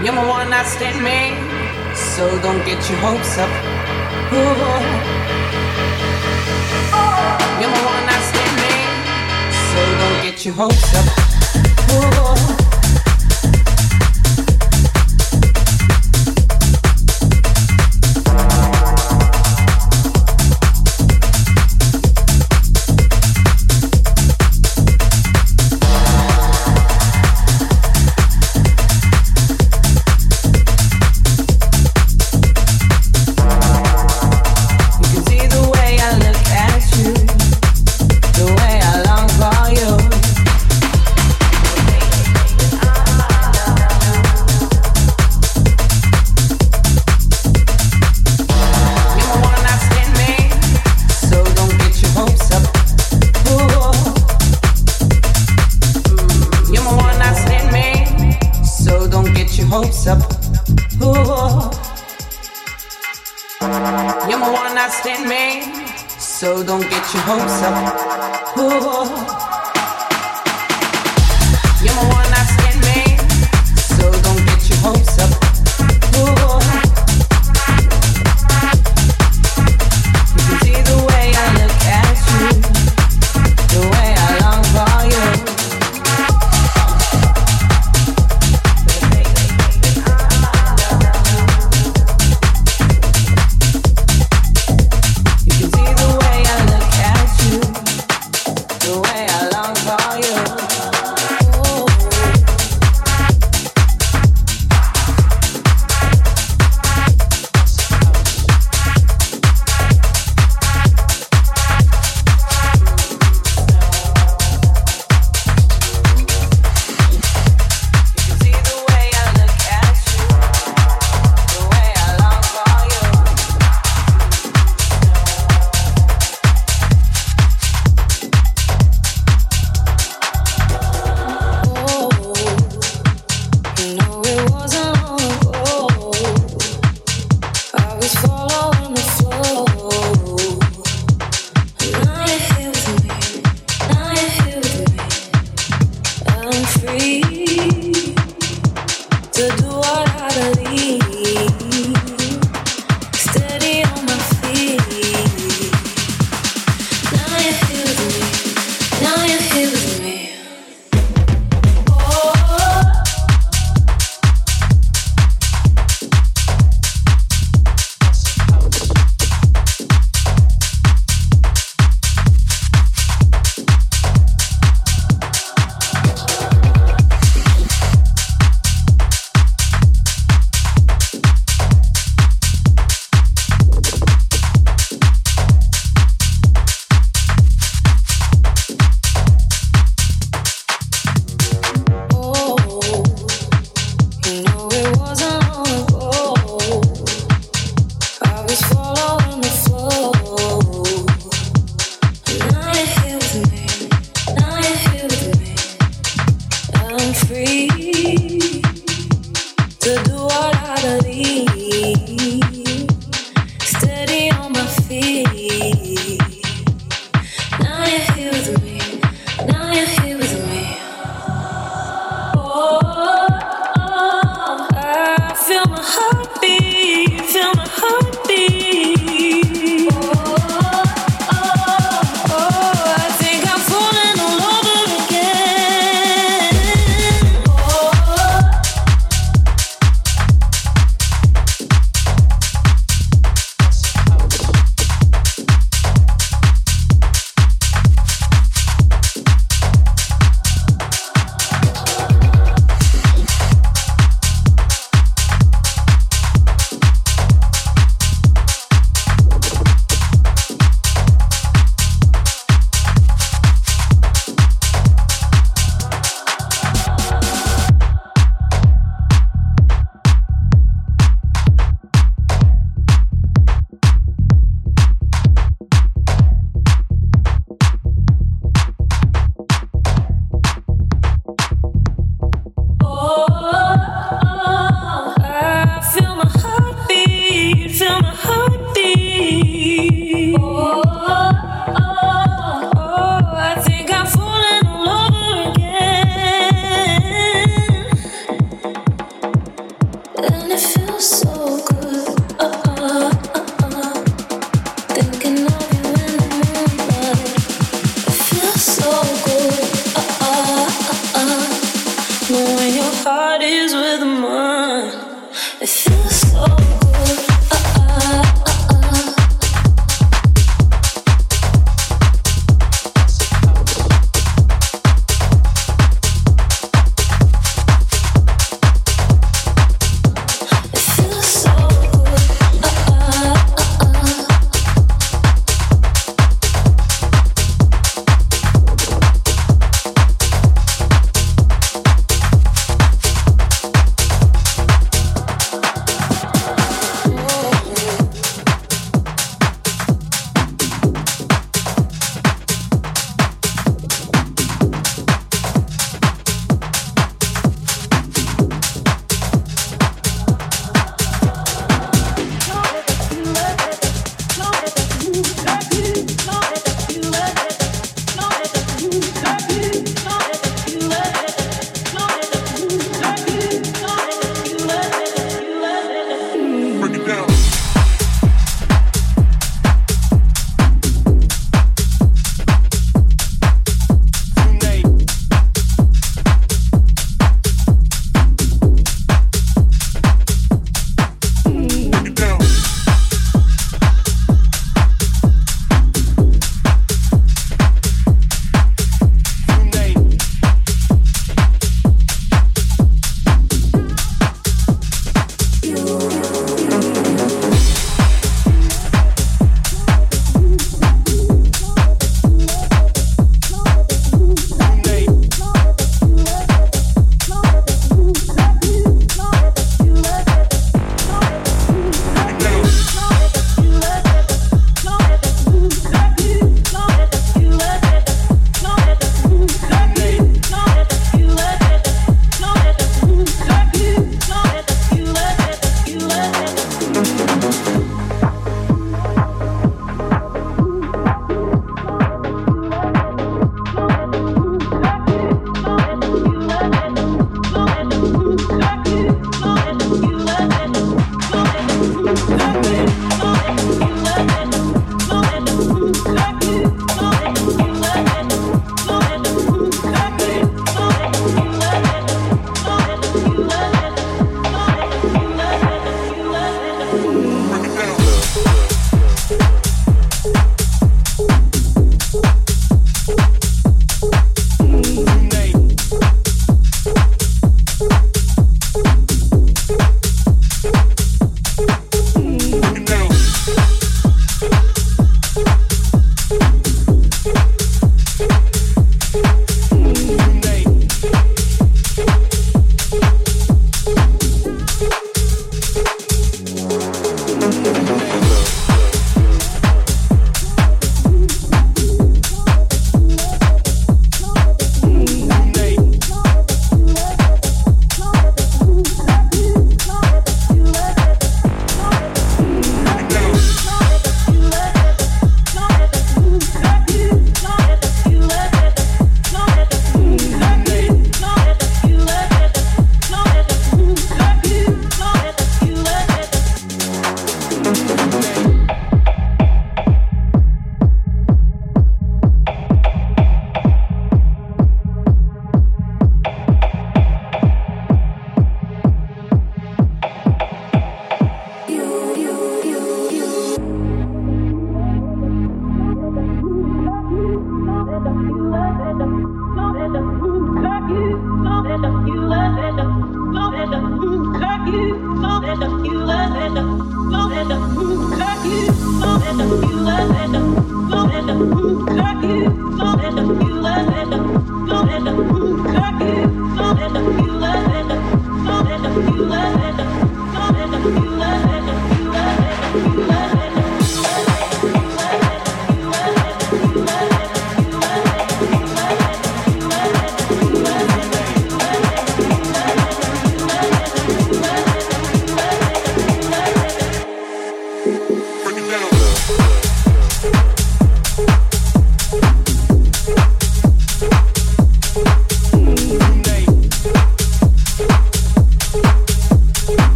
You're my one night stand man, so don't get your hopes up. Ooh. You're my one night stand man, so don't get your hopes up. Ooh.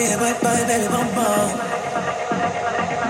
baby bye bye baby bye mom.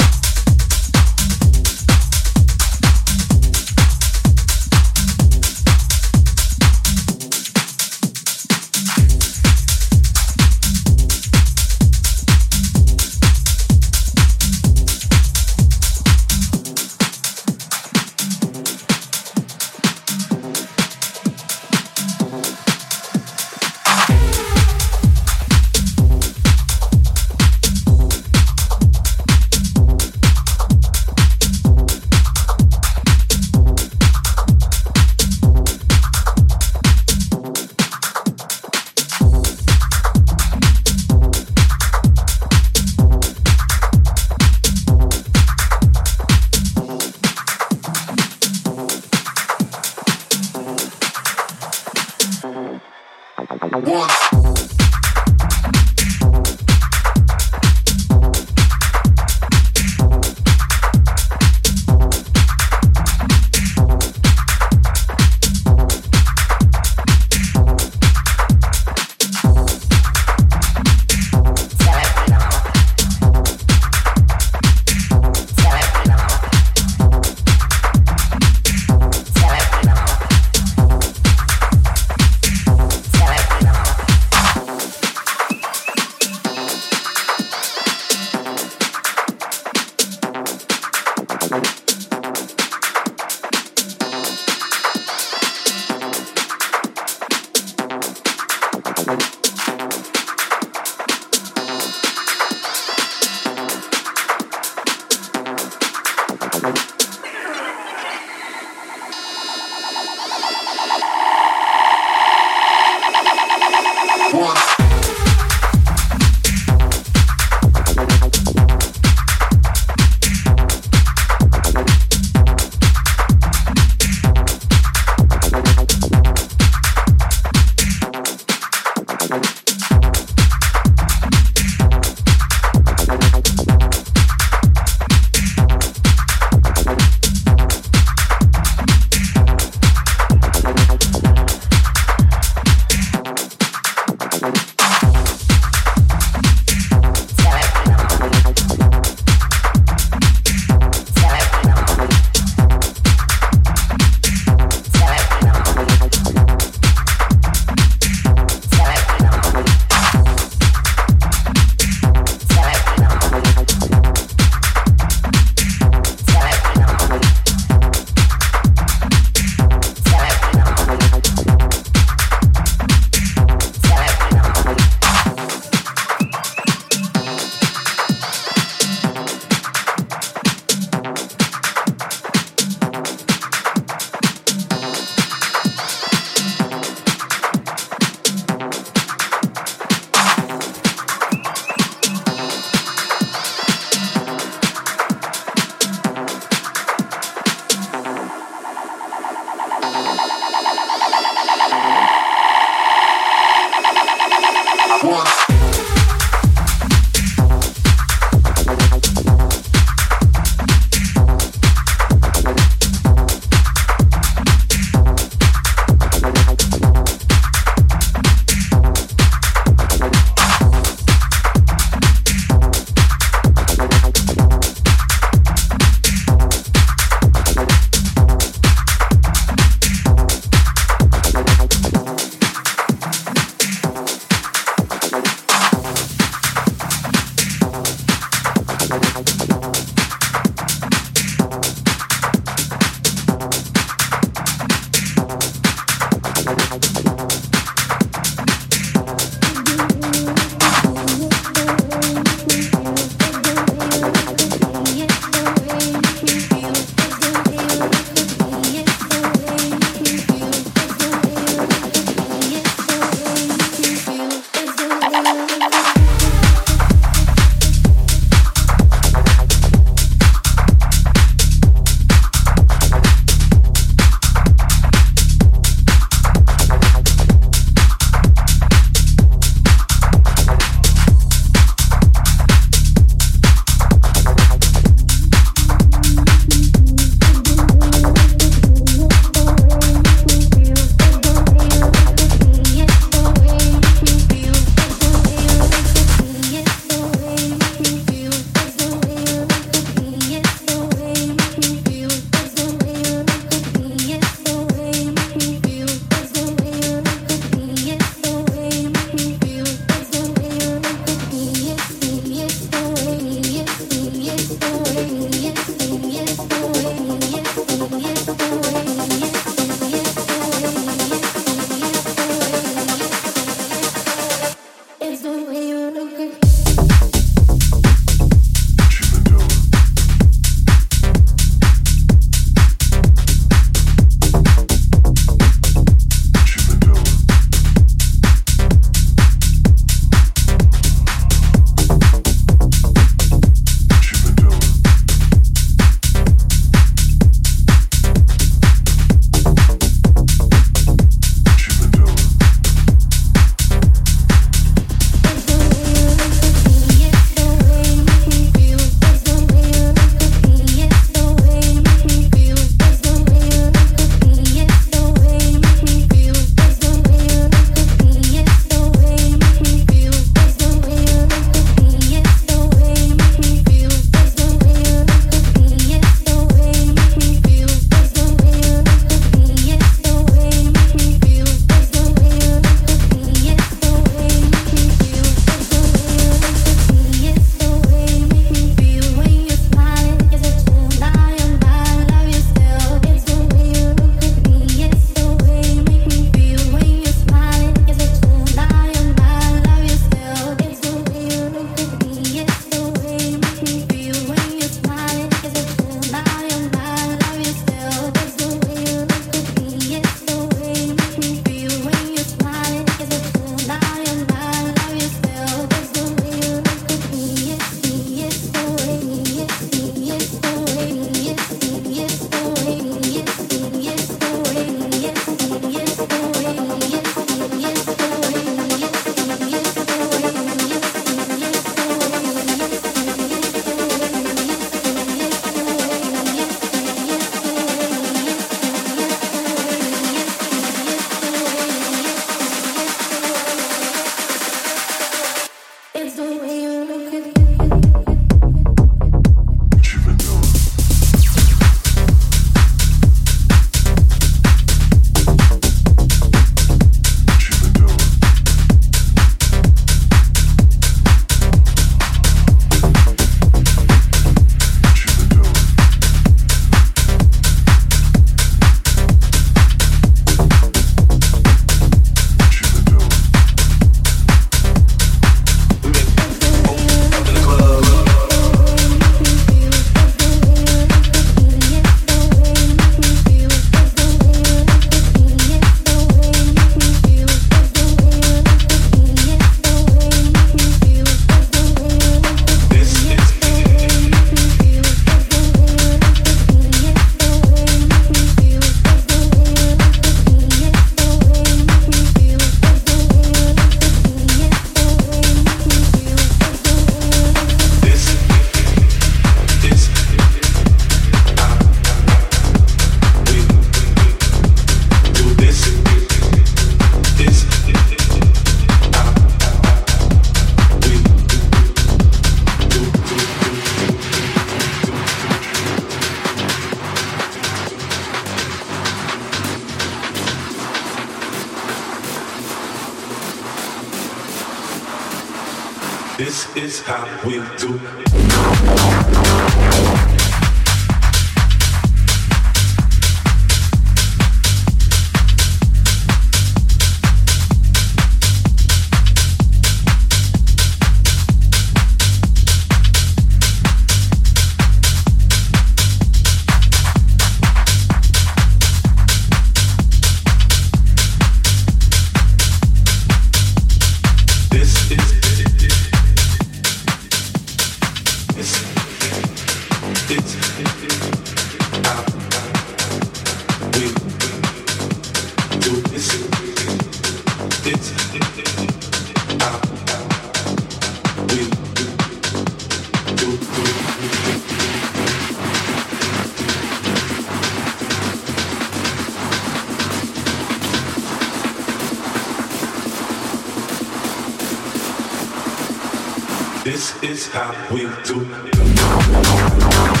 This is how we do.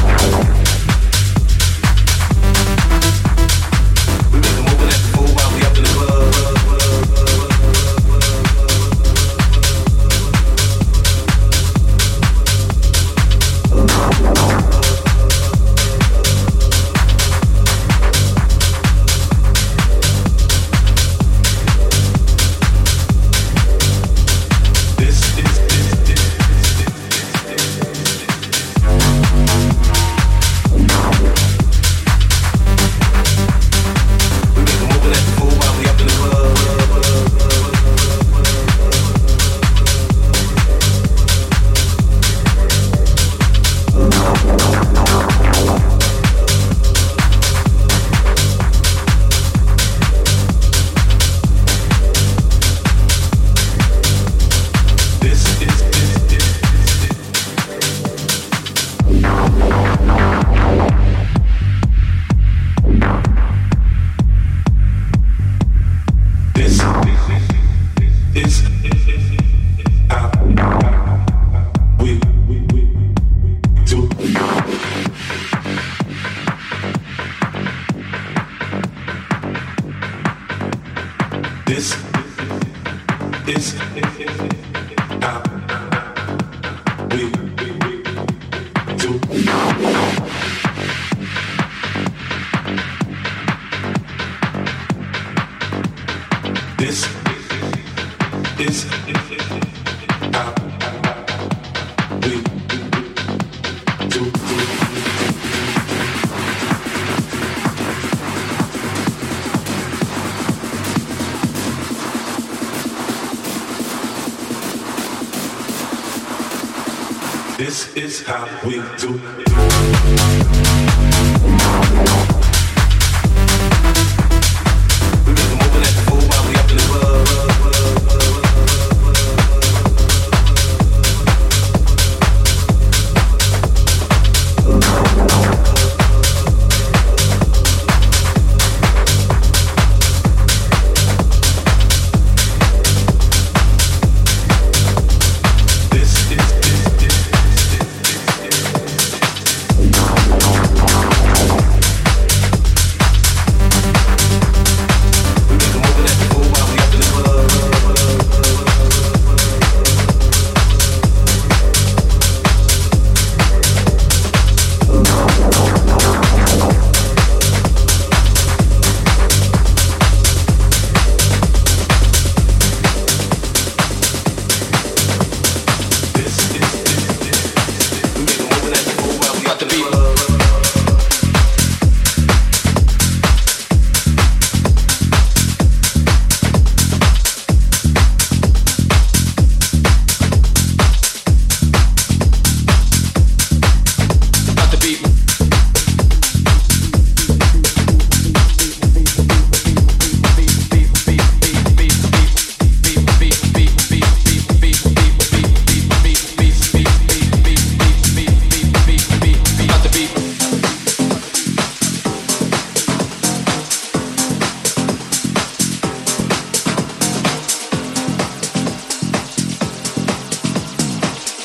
This is how we do.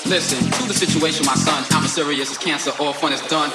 Listen, to the situation, my son. I'm as serious as cancer. All fun is done.